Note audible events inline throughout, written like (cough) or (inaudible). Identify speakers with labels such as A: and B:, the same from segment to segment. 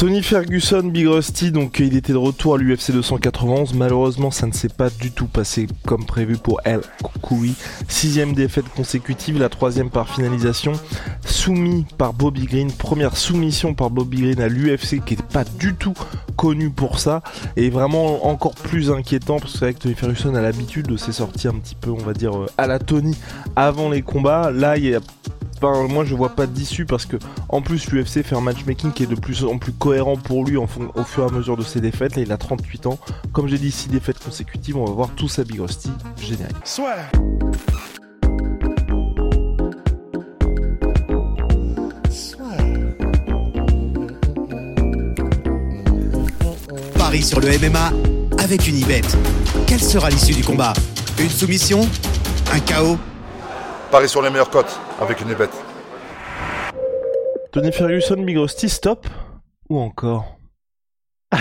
A: Tony Ferguson, Big Rusty, donc il était de retour à l'UFC 291. Malheureusement, ça ne s'est pas du tout passé comme prévu pour El Koukoui. Sixième défaite consécutive, la troisième par finalisation. Soumis par Bobby Green, première soumission par Bobby Green à l'UFC qui n'était pas du tout connu pour ça. Et vraiment encore plus inquiétant parce que c'est vrai que Tony Ferguson a l'habitude de sorti un petit peu, on va dire, euh, à la Tony avant les combats. Là, il y a Enfin, moi je vois pas d'issue parce que en plus l'UFC fait un matchmaking qui est de plus en plus cohérent pour lui en au fur et à mesure de ses défaites. Là il a 38 ans. Comme j'ai dit, 6 défaites consécutives, on va voir tout sa Big Rusty. Génial.
B: Paris sur le MMA avec une ibet. Quelle sera l'issue du combat? Une soumission? Un chaos?
C: Paris sur les meilleures cotes avec une bête.
A: Tony Ferguson, Big Rusty, stop Ou encore? (laughs)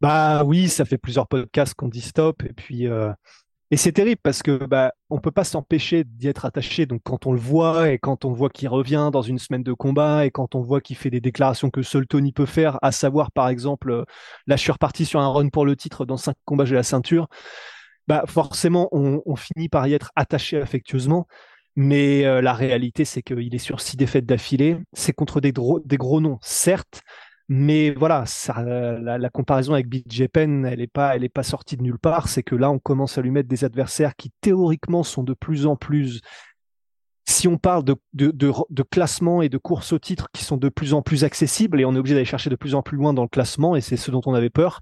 D: Bah oui, ça fait plusieurs podcasts qu'on dit stop et puis euh, et c'est terrible parce que bah on peut pas s'empêcher d'y être attaché. Donc quand on le voit et quand on voit qu'il revient dans une semaine de combat et quand on voit qu'il fait des déclarations que seul Tony peut faire, à savoir par exemple euh, là je suis reparti sur un run pour le titre dans cinq combats j'ai la ceinture. Bah forcément on, on finit par y être attaché affectueusement. Mais euh, la réalité, c'est qu'il est sur six défaites d'affilée. C'est contre des, gros- des gros noms, certes, mais voilà, la, comparaison avec BJ elle n'est pas, elle est pas sortie de nulle part. C'est que là, on commence à lui mettre des adversaires qui théoriquement sont de plus en plus. Si on parle de, de, de, de classement et de course au titre qui sont de plus en plus accessibles, et on est obligé d'aller chercher de plus en plus loin dans le classement, et c'est ce dont on avait peur.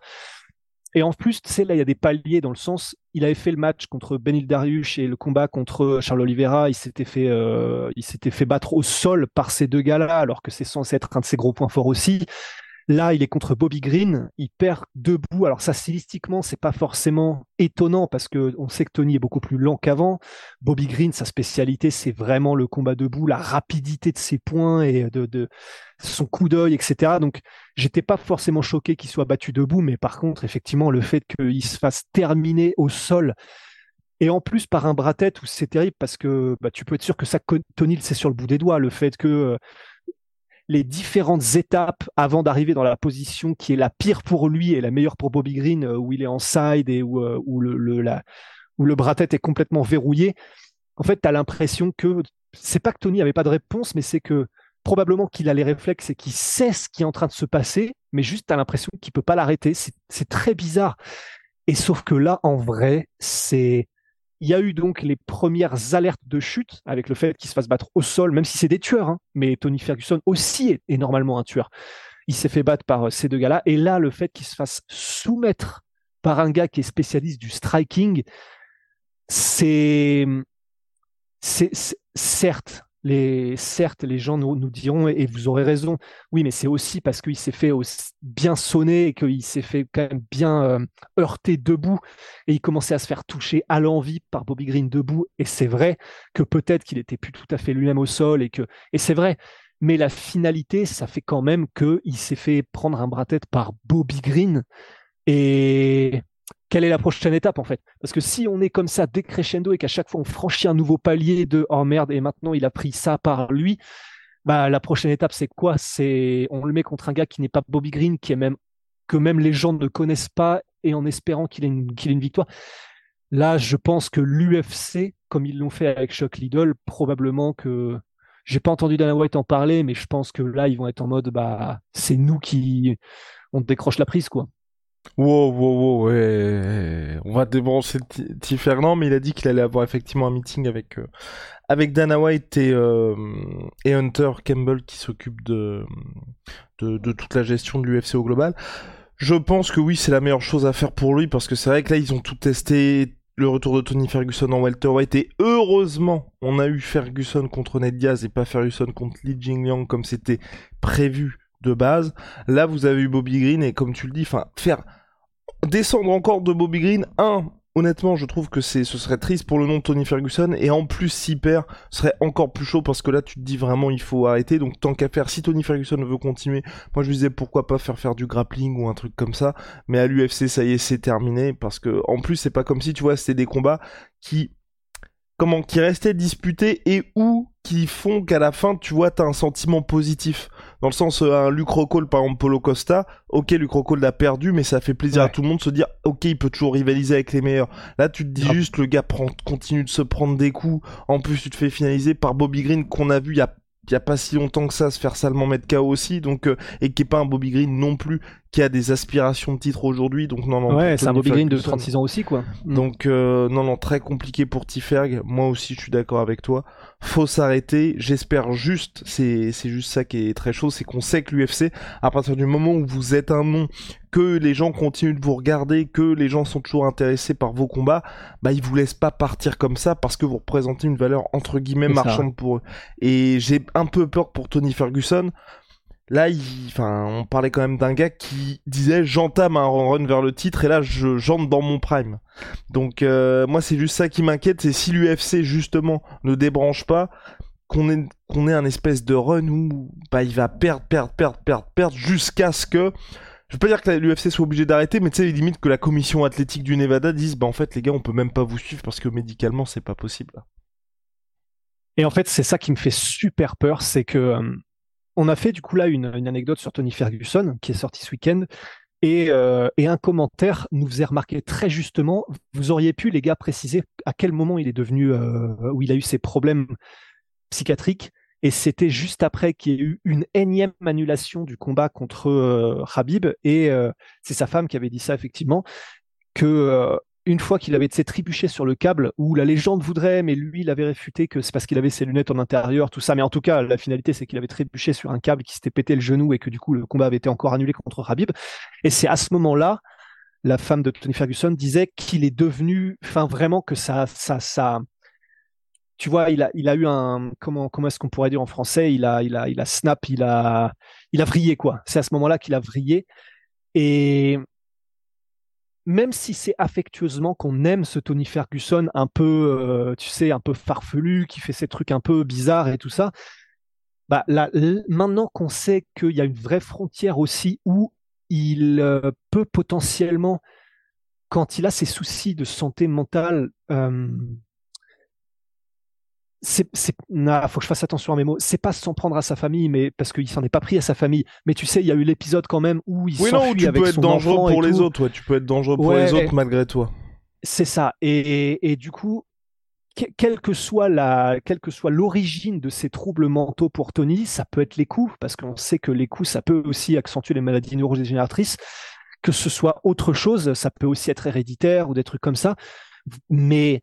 D: Et en plus, tu sais, là, il y a des paliers dans le sens, il avait fait le match contre Benil Dariush et le combat contre Charles Oliveira, il s'était fait, euh, il s'était fait battre au sol par ces deux gars-là, alors que c'est censé être un de ses gros points forts aussi. Là, il est contre Bobby Green, il perd debout. Alors ça, stylistiquement, c'est pas forcément étonnant parce que on sait que Tony est beaucoup plus lent qu'avant. Bobby Green, sa spécialité, c'est vraiment le combat debout, la rapidité de ses points et de, son coup d'œil, etc. Donc, j'étais pas forcément choqué qu'il soit battu debout, mais par contre, effectivement, le fait qu'il se fasse terminer au sol et en plus par un bras tête où c'est terrible parce que bah, tu peux être sûr que ça, Tony, c'est sur le bout des doigts, le fait que euh, les différentes étapes avant d'arriver dans la position qui est la pire pour lui et la meilleure pour Bobby Green, euh, où il est en side et où, euh, où le, le, la, où le bras tête est complètement verrouillé. En fait, tu as l'impression que c'est pas que Tony avait pas de réponse, mais c'est que probablement qu'il a les réflexes et qu'il sait ce qui est en train de se passer, mais juste tu as l'impression qu'il peut pas l'arrêter. C'est très bizarre. Et sauf que là, en vrai, c'est il y a eu donc les premières alertes de chute avec le fait qu'il se fasse battre au sol, même si c'est des tueurs, hein, mais Tony Ferguson aussi est, normalement un tueur. Il s'est fait battre par euh, ces deux gars-là, et là, le fait qu'il se fasse soumettre par un gars qui est spécialiste du striking, c'est- certes, les, certes, les gens nous, diront, et vous aurez raison, oui, mais c'est aussi parce qu'il s'est fait bien sonner et qu'il s'est fait quand même bien euh, heurter debout et il commençait à se faire toucher à l'envie par Bobby Green debout. Et c'est vrai que peut-être qu'il était plus tout à fait lui-même au sol et que, et c'est vrai. Mais la finalité, ça fait quand même qu'il s'est fait prendre un bras-tête par Bobby Green. Et quelle est la prochaine étape en fait Parce que si on est comme ça décrescendo et qu'à chaque fois on franchit un nouveau palier de oh merde et maintenant il a pris ça par lui, bah la prochaine étape c'est quoi? C'est on le met contre un gars qui n'est pas Bobby Green, qui est même que même les gens ne connaissent pas et en espérant qu'il ait une, victoire. Là, je pense que l'UFC, comme ils l'ont fait avec Chuck Liddell, probablement que j'ai pas entendu Dana White en parler, mais je pense que là, ils vont être en mode, bah, c'est nous qui, on décroche la prise, quoi.
A: Wow, wow, wow, ouais. On va débrancher T-. Fernand, mais il a dit qu'il allait avoir effectivement un meeting avec, euh, avec Dana White et, euh, et Hunter Campbell qui s'occupe de, de, toute la gestion de l'UFC au global. Je pense que oui, c'est la meilleure chose à faire pour lui parce que c'est vrai que là, ils ont tout testé le retour de Tony Ferguson en welterweight et heureusement on a eu Ferguson contre Ned Diaz et pas Ferguson contre Li Jingliang comme c'était prévu de base. Là vous avez eu Bobby Green et comme tu le dis, enfin faire descendre encore de Bobby Green, un honnêtement, je trouve que c'est, ce serait triste pour le nom de Tony Ferguson. Et en plus, s'il perd, ce serait encore plus chaud parce que là, tu te dis vraiment, il faut arrêter. Donc, tant qu'à faire, si Tony Ferguson veut continuer, moi, je disais pourquoi pas faire faire du grappling ou un truc comme ça. Mais à l'UFC, ça y est, c'est terminé parce que, en plus, c'est pas comme si, tu vois, c'était des combats qui, comment, qui restaient disputés et où qui font qu'à la fin, tu vois, t'as un sentiment positif. Dans le sens, euh, un Rockhold, par exemple, Polo Costa, ok, Luke Rockhold a perdu, mais ça fait plaisir à tout le monde de se dire, ok, il peut toujours rivaliser avec les meilleurs. Là, tu te dis juste, le gars prend, continue de se prendre des coups. En plus, tu te fais finaliser par Bobby Green, qu'on a vu il y a il y a pas si longtemps que ça se faire salement mettre KO aussi donc euh, et qui est pas un Bobby Green non plus qui a des aspirations de titre aujourd'hui donc non non
D: ouais c'est un Bobby Green de 36 ans aussi quoi
A: mm. donc euh, non non très compliqué pour Tiferg moi aussi je suis d'accord avec toi faut s'arrêter. J'espère juste, c'est c'est juste ça qui est très chaud, c'est qu'on sait que l'UFC, à partir du moment où vous êtes un nom, que les gens continuent de vous regarder, que les gens sont toujours intéressés par vos combats, bah ils vous laissent pas partir comme ça parce que vous représentez une valeur entre guillemets marchande pour eux. Et j'ai un peu peur pour Tony Ferguson Là, enfin, on parlait quand même d'un gars qui disait j'entame un run vers le titre et là je j'entre dans mon prime. Donc euh, moi c'est juste ça qui m'inquiète, c'est si l'UFC justement ne débranche pas, qu'on ait qu'on ait un espèce de run où bah il va perdre, perdre, perdre, perdre, perdre jusqu'à ce que je veux pas dire que l'UFC soit obligé d'arrêter, mais tu sais, limite que la commission athlétique du Nevada dise, bah en fait les gars, on peut même pas vous suivre parce que médicalement c'est pas possible.
D: Et en fait, c'est ça qui me fait super peur, c'est que euh, on a fait du coup là une, anecdote sur Tony Ferguson qui est sorti ce week-end. Euh, et, un commentaire nous faisait remarquer très justement, vous auriez pu les gars préciser à quel moment il est devenu, euh, où il a eu ses problèmes psychiatriques. Et c'était juste après qu'il y ait eu une énième annulation du combat contre euh, Habib. Et c'est sa femme qui avait dit ça effectivement, que une fois qu'il avait trébuché sur le câble, où la légende voudrait, mais lui, il avait réfuté que c'est parce qu'il avait ses lunettes en intérieur, tout ça. Mais en tout cas, la finalité, c'est qu'il avait trébuché sur un câble qui s'était pété le genou et que du coup, le combat avait été encore annulé contre Habib. Et c'est à ce moment-là, la femme de Tony Ferguson disait qu'il est devenu, enfin vraiment que ça, ça, ça, tu vois, il a, il a eu un, comment, comment est-ce qu'on pourrait dire en français, il a, il a, il a snap, il a, il a vrillé quoi. C'est à ce moment-là qu'il a vrillé. Et même si c'est affectueusement qu'on aime ce Tony Ferguson un peu, euh, tu sais, un peu farfelu, qui fait ces trucs un peu bizarres et tout ça, bah là, maintenant qu'on sait qu'il y a une vraie frontière aussi où il euh, peut potentiellement, quand il a ses soucis de santé mentale, euh, c'est, c'est, faut que je fasse attention à mes mots. C'est pas s'en prendre à sa famille, mais parce qu'il s'en est pas pris à sa famille. Mais tu sais, il y a eu l'épisode quand même où il oui, non, tu
A: peux être dangereux pour les autres. tu peux être dangereux pour les autres malgré toi.
D: C'est ça. Et, et, du coup, quelle que soit la, quelle que soit l'origine de ces troubles mentaux pour Tony, ça peut être les coups, parce qu'on sait que les coups, ça peut aussi accentuer les maladies neurodégénératrices. Que ce soit autre chose, ça peut aussi être héréditaire ou des trucs comme ça. Mais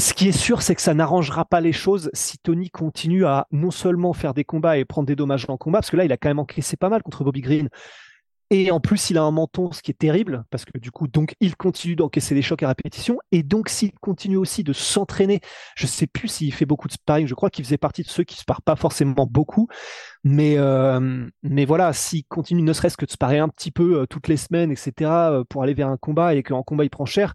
D: ce qui est sûr, c'est que ça n'arrangera pas les choses si Tony continue à non seulement faire des combats et prendre des dommages en combat, parce que là, il a quand même encaissé pas mal contre Bobby Green. Et en plus, il a un menton, ce qui est terrible, parce que du coup, donc, il continue d'encaisser des chocs à répétition. Et donc, s'il continue aussi de s'entraîner, je sais plus s'il fait beaucoup de sparring, je crois qu'il faisait partie de ceux qui ne sparent pas forcément beaucoup. Mais, euh, mais voilà, s'il continue ne serait-ce que de sparer un petit peu euh, toutes les semaines, etc., euh, pour aller vers un combat et qu'en combat, il prend cher,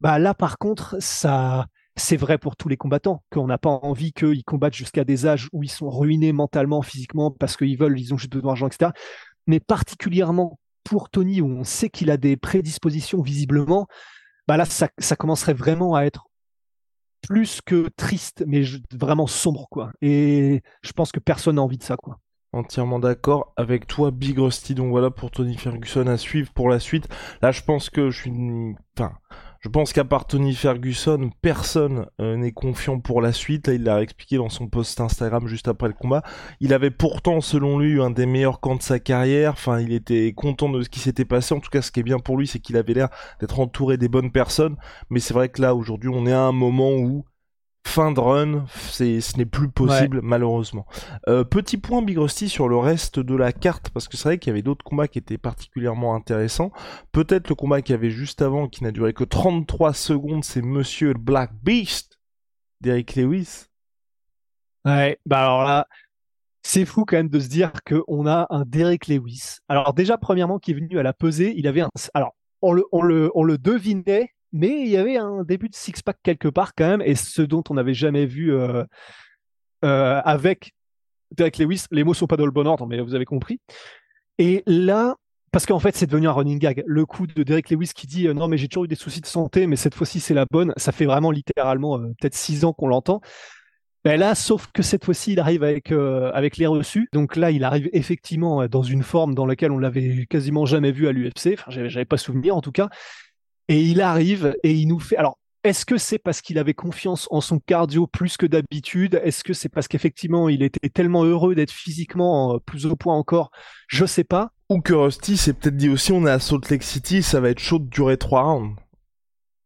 D: Bah là, par contre, ça, c'est vrai pour tous les combattants, qu'on n'a pas envie qu'ils combattent jusqu'à des âges où ils sont ruinés mentalement, physiquement, parce qu'ils veulent, ils ont juste besoin d'argent, etc. Mais particulièrement pour Tony, où on sait qu'il a des prédispositions visiblement, bah là, ça, ça commencerait vraiment à être plus que triste, mais vraiment sombre, quoi. Et je pense que personne n'a envie de ça, quoi.
A: Entièrement d'accord avec toi, Big Rusty. Donc voilà pour Tony Ferguson à suivre pour la suite. Là, je pense que je suis, enfin, je pense qu'à part Tony Ferguson, personne euh, n'est confiant pour la suite. Là, il l'a expliqué dans son post Instagram juste après le combat. Il avait pourtant, selon lui, un des meilleurs camps de sa carrière. Enfin, il était content de ce qui s'était passé. En tout cas, ce qui est bien pour lui, c'est qu'il avait l'air d'être entouré des bonnes personnes. Mais c'est vrai que là, aujourd'hui, on est à un moment où fin de run, c'est, ce n'est plus possible malheureusement. Euh, petit point Big Rusty sur le reste de la carte, parce que c'est vrai qu'il y avait d'autres combats qui étaient particulièrement intéressants. Peut-être le combat qu'il y avait juste avant, qui n'a duré que 33 secondes, c'est Monsieur Black Beast d'Eric Lewis.
D: Ouais, bah alors là, c'est fou quand même de se dire qu'on a un Derek Lewis. Alors déjà, premièrement, qui est venu à la pesée, il avait un... Alors, on le, on le, on le devinait mais il y avait un début de six-pack quelque part quand même, et ce dont on n'avait jamais vu euh, euh, avec Derek Lewis. Les mots sont pas dans le bon ordre, mais vous avez compris. Et là, parce qu'en fait, c'est devenu un running gag. Le coup de Derek Lewis qui dit euh, non, mais j'ai toujours eu des soucis de santé, mais cette fois-ci c'est la bonne. Ça fait vraiment littéralement peut-être six ans qu'on l'entend. Ben là, sauf que cette fois-ci, il arrive avec avec les reçus. Donc là, il arrive effectivement dans une forme dans laquelle on l'avait quasiment jamais vu à l'UFC. Enfin, j'avais pas souvenir en tout cas. Et il arrive et il nous fait. Alors, est-ce que c'est parce qu'il avait confiance en son cardio plus que d'habitude? Est-ce que c'est parce qu'effectivement il était tellement heureux d'être physiquement euh, plus au point encore? Je sais pas.
A: Ou que Rusty s'est peut-être dit aussi on est à Salt Lake City, ça va être chaud de durer trois rounds.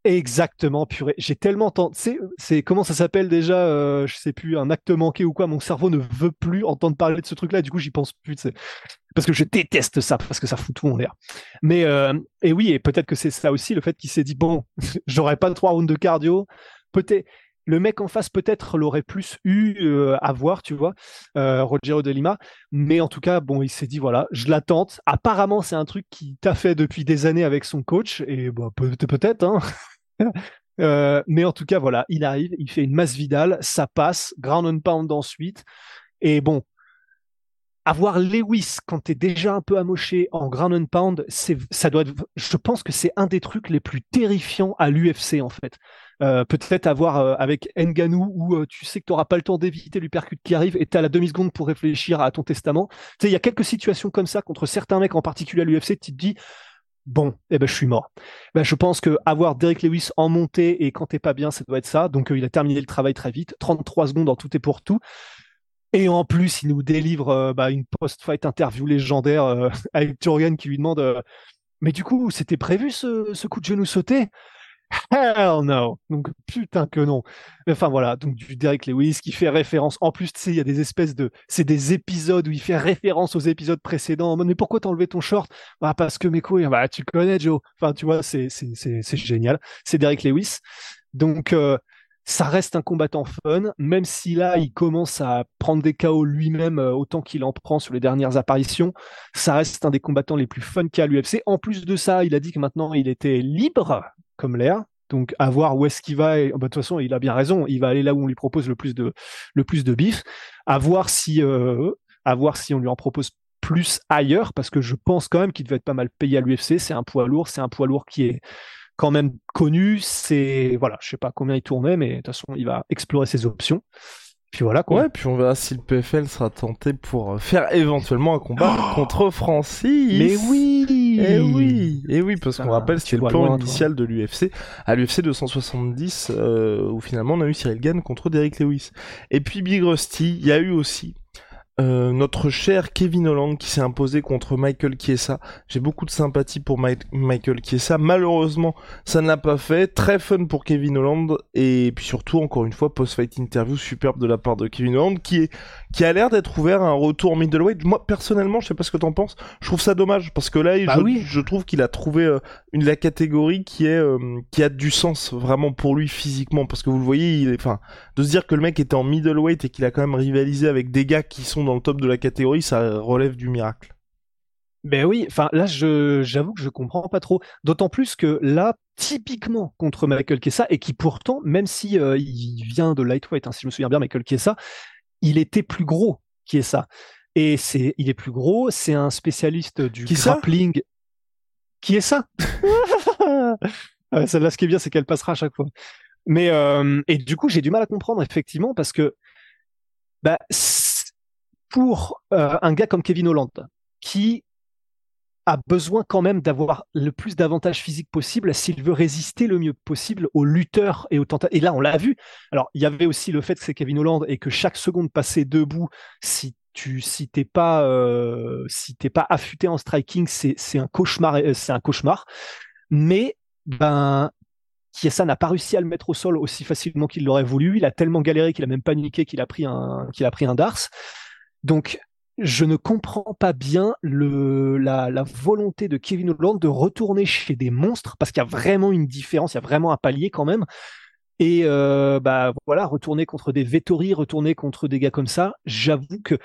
D: Exactement, purée. J'ai tellement tenté. C'est comment ça s'appelle déjà euh, Je sais plus, un acte manqué ou quoi. Mon cerveau ne veut plus entendre parler de ce truc-là. Du coup, j'y pense plus. Parce que je déteste ça, parce que ça fout tout en l'air. Mais euh, et oui, et peut-être que c'est ça aussi le fait qu'il s'est dit bon, (laughs) j'aurais pas trois rounds de cardio. Peut-être le mec en face peut-être l'aurait plus eu euh, à voir, tu vois, euh, Roger de Lima. Mais en tout cas, bon, il s'est dit voilà, je l'attends. Apparemment, c'est un truc qui t'a fait depuis des années avec son coach, et bah, peut-être, hein. (laughs) Euh, mais en tout cas, voilà, il arrive, il fait une masse Vidal, ça passe, ground and pound ensuite. Et bon, avoir Lewis quand t'es déjà un peu amoché en ground and pound, ça doit je pense que c'est un des trucs les plus terrifiants à l'UFC en fait. Euh, peut-être avoir euh, avec Nganou où euh, tu sais que tu n'auras pas le temps d'éviter l'uppercut qui arrive et tu as la demi-seconde pour réfléchir à ton testament. Tu sais, il y a quelques situations comme ça contre certains mecs, en particulier à l'UFC, tu te dis, bon, eh ben, je suis mort. Ben, je pense que avoir Derek Lewis en montée et quand t'es pas bien, ça doit être ça. Donc, il a terminé le travail très vite. 33 secondes en tout et pour tout. Et en plus, il nous délivre bah, une post-fight interview légendaire (laughs) avec Turian qui lui demande Mais du coup, c'était prévu ce, ce, coup de genou sauté? Hell no. Donc putain que non. Enfin voilà, donc du Derek Lewis qui fait référence. En plus, tu sais, il y a des espèces de, c'est des épisodes où il fait référence aux épisodes précédents. mais pourquoi t'as enlevé ton short? Bah parce que mes couilles. Bah tu connais Joe. Enfin tu vois, c'est génial. C'est Derek Lewis. Donc euh, ça reste un combattant fun, même si là il commence à prendre des KO lui-même euh, autant qu'il en prend sur les dernières apparitions. Ça reste un des combattants les plus fun qu'il y a à l'UFC. En plus de ça, il a dit que maintenant il était libre comme l'air. Donc à voir où est-ce qu'il va. Bah, de toute façon, il a bien raison. Il va aller là où on lui propose le plus de le plus bif. À voir si euh, à voir si on lui en propose plus ailleurs, parce que je pense quand même qu'il devait être pas mal payé à l'UFC. C'est un poids lourd. C'est un poids lourd qui est quand même connu. C'est voilà, je sais pas combien il tournait, mais de toute façon, il va explorer ses options. Puis voilà quoi.
A: Ouais, puis on verra si le PFL sera tenté pour euh, faire éventuellement un combat oh (gasps) contre Francis.
D: Mais oui
A: Eh oui Eh oui, parce qu'on rappelle c'était le plan initial de l'UFC. À l'UFC 270, euh, où finalement on a eu Cyril Gann contre Derrick Lewis. Et puis Big Rusty, il y a eu aussi euh, notre cher Kevin Holland qui s'est imposé contre Michael Chiesa. J'ai beaucoup de sympathie pour Michael Chiesa. Malheureusement, ça ne l'a pas fait. Très fun pour Kevin Holland et puis surtout encore une fois post-fight interview superbe de la part de Kevin Holland qui est qui a l'air d'être ouvert à un retour middleweight. Moi personnellement, je sais pas ce que t'en penses. Je trouve ça dommage parce que là, bah je, oui. je, trouve qu'il a trouvé euh, une la catégorie qui est euh, qui a du sens vraiment pour lui physiquement parce que vous le voyez, il est, enfin de se dire que le mec était en middleweight et qu'il a quand même rivalisé avec des gars qui sont dans le top de la catégorie, ça relève du miracle.
D: Ben oui, enfin là, j'avoue que je comprends pas trop. D'autant plus que là, typiquement contre Michael Kessa, et qui pourtant, même si euh, il vient de lightweight, hein, si je me souviens bien, Michael Kessa, il était plus gros Kessa. Et c'est, il est plus gros, c'est un spécialiste du grappling. qui est ça? (laughs) Celle-là, ce qui est bien, c'est qu'elle passera à chaque fois. Mais euh, et du coup, j'ai du mal à comprendre effectivement parce que bah, pour euh, un gars comme Kevin Holland, qui a besoin quand même d'avoir le plus d'avantages physiques possible s'il veut résister le mieux possible aux lutteurs et aux tentatives. Et là, on l'a vu. Alors, il y avait aussi le fait que c'est Kevin Holland et que chaque seconde passée debout, si tu si t'es pas euh, si t'es pas affûté en striking, c'est c'est un cauchemar. Euh, c'est un cauchemar. Mais ben Kiesa n'a pas réussi à le mettre au sol aussi facilement qu'il l'aurait voulu. Il a tellement galéré qu'il a même paniqué qu'il a pris un qu'il a pris un Dars. Donc je ne comprends pas bien la, volonté de Kevin Holland de retourner chez des monstres parce qu'il y a vraiment une différence, il y a vraiment un palier quand même. Et euh, bah voilà, retourner contre des Vettori, retourner contre des gars comme ça, j'avoue que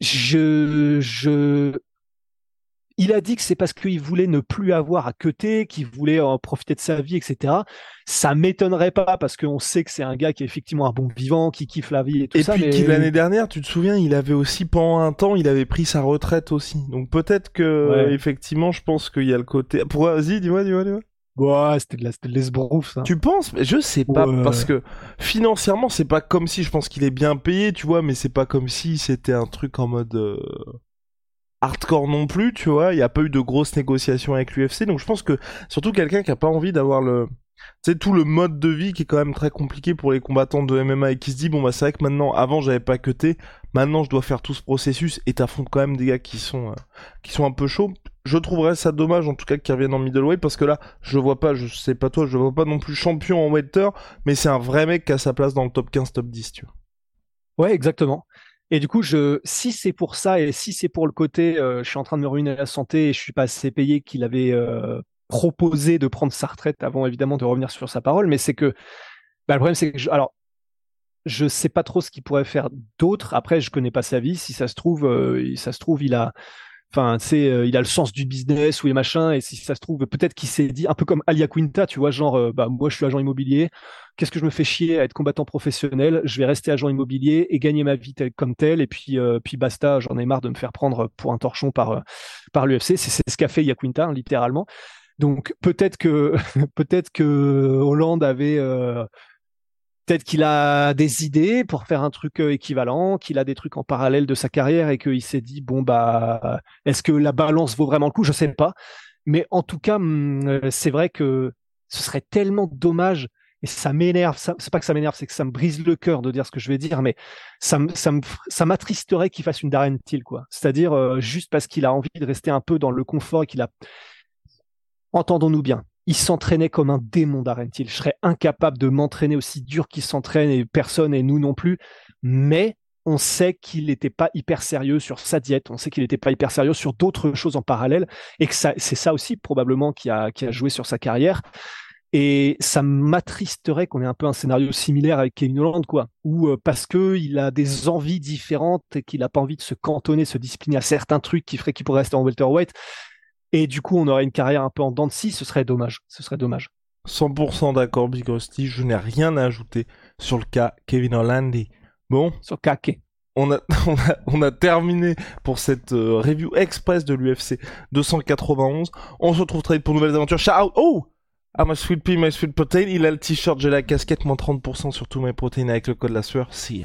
D: je, je il a dit que c'est parce qu'il voulait ne plus avoir à queuter, qu'il voulait en profiter de sa vie, etc. Ça m'étonnerait pas parce qu'on sait que c'est un gars qui est effectivement un bon vivant, qui kiffe la vie et tout
A: et
D: ça.
A: Et puis l'année dernière, tu te souviens, il avait aussi pendant un temps, il avait pris sa retraite aussi. Donc peut-être que ouais. effectivement, je pense qu'il y a le côté. Pourquoi Vas-y, dis-moi, dis-moi, dis-moi.
D: Ouais, c'était de la, c'était de l'esbrouf, ça.
A: Tu penses Je sais pas, ouais. parce que financièrement, c'est pas comme si, je pense qu'il est bien payé, tu vois, mais c'est pas comme si c'était un truc en mode euh, hardcore non plus, tu vois. Il y a pas eu de grosses négociations avec l'UFC, donc je pense que surtout quelqu'un qui a pas envie d'avoir le, sais, tout le mode de vie qui est quand même très compliqué pour les combattants de MMA et qui se dit, bon, bah, c'est vrai que maintenant, avant, j'avais pas cuté, maintenant, je dois faire tout ce processus et t'affrontes quand même des gars qui sont, euh, qui sont un peu chauds. Je trouverais ça dommage, en tout cas, qu'ils reviennent en middleweight parce que là, je vois pas, je sais pas toi, je vois pas non plus champion en welter, mais c'est un vrai mec qui a sa place dans le top 15, top 10, tu vois.
D: Ouais, exactement. Et du coup, je, si c'est pour ça et si c'est pour le côté, euh, je suis en train de me ruiner la santé et je suis pas assez payé qu'il avait euh, proposé de prendre sa retraite avant évidemment de revenir sur sa parole, mais c'est que bah, le problème c'est que je, alors je sais pas trop ce qu'il pourrait faire d'autre. Après, je connais pas sa vie. Si ça se trouve, euh, ça se trouve, il a, enfin, c'est, euh, il a le sens du business ou les machins. Et si ça se trouve, peut-être qu'il s'est dit un peu comme Alia Quinta, tu vois, genre, euh, bah moi je suis agent immobilier. Qu'est-ce que je me fais chier à être combattant professionnel? Je vais rester agent immobilier et gagner ma vie tel, comme tel. Et puis, euh, puis basta. J'en ai marre de me faire prendre pour un torchon par par l'UFC. C'est ce qu'a fait Yaquinta, hein, littéralement. Donc peut-être que (laughs) peut-être que Hollande avait euh, peut-être qu'il a des idées pour faire un truc équivalent, qu'il a des trucs en parallèle de sa carrière et qu'il s'est dit bon bah est-ce que la balance vaut vraiment le coup? Je sais pas, mais en tout cas c'est vrai que ce serait tellement dommage et ça m'énerve. C'est pas que ça m'énerve, c'est que ça me brise le cœur de dire ce que je vais dire, mais ça m'attristerait qu'il fasse une Darren Till quoi. C'est-à-dire euh, juste parce qu'il a envie de rester un peu dans le confort et qu'il a entendons-nous bien, il s'entraînait comme un démon d'Arentil. Je serais incapable de m'entraîner aussi dur qu'il s'entraîne et personne et nous non plus. Mais on sait qu'il n'était pas hyper sérieux sur sa diète, on sait qu'il n'était pas hyper sérieux sur d'autres choses en parallèle et que c'est ça aussi probablement qui a, joué sur sa carrière. Et ça m'attristerait qu'on ait un peu un scénario similaire avec Kevin Holland, quoi. Ou euh, parce que il a des envies différentes et qu'il n'a pas envie de se cantonner, se discipliner à certains trucs qui feraient qu'il pourrait rester en welterweight. Et du coup, on aurait une carrière un peu en dents de scie, ce serait dommage. Ce serait dommage.
A: 100% d'accord, Big Rusty. Je n'ai rien à ajouter sur le cas Kevin Orlandi. Bon.
D: Sur Kake.
A: On a, (laughs) on a, on a terminé pour cette euh, review express de l'UFC 291. On se retrouve très vite pour de nouvelles aventures. Ciao! Oh! Ah, my sweet pea, my sweet protein. Il a le t-shirt, j'ai la casquette, moins 30% sur tous mes protéines avec le code la sueur. See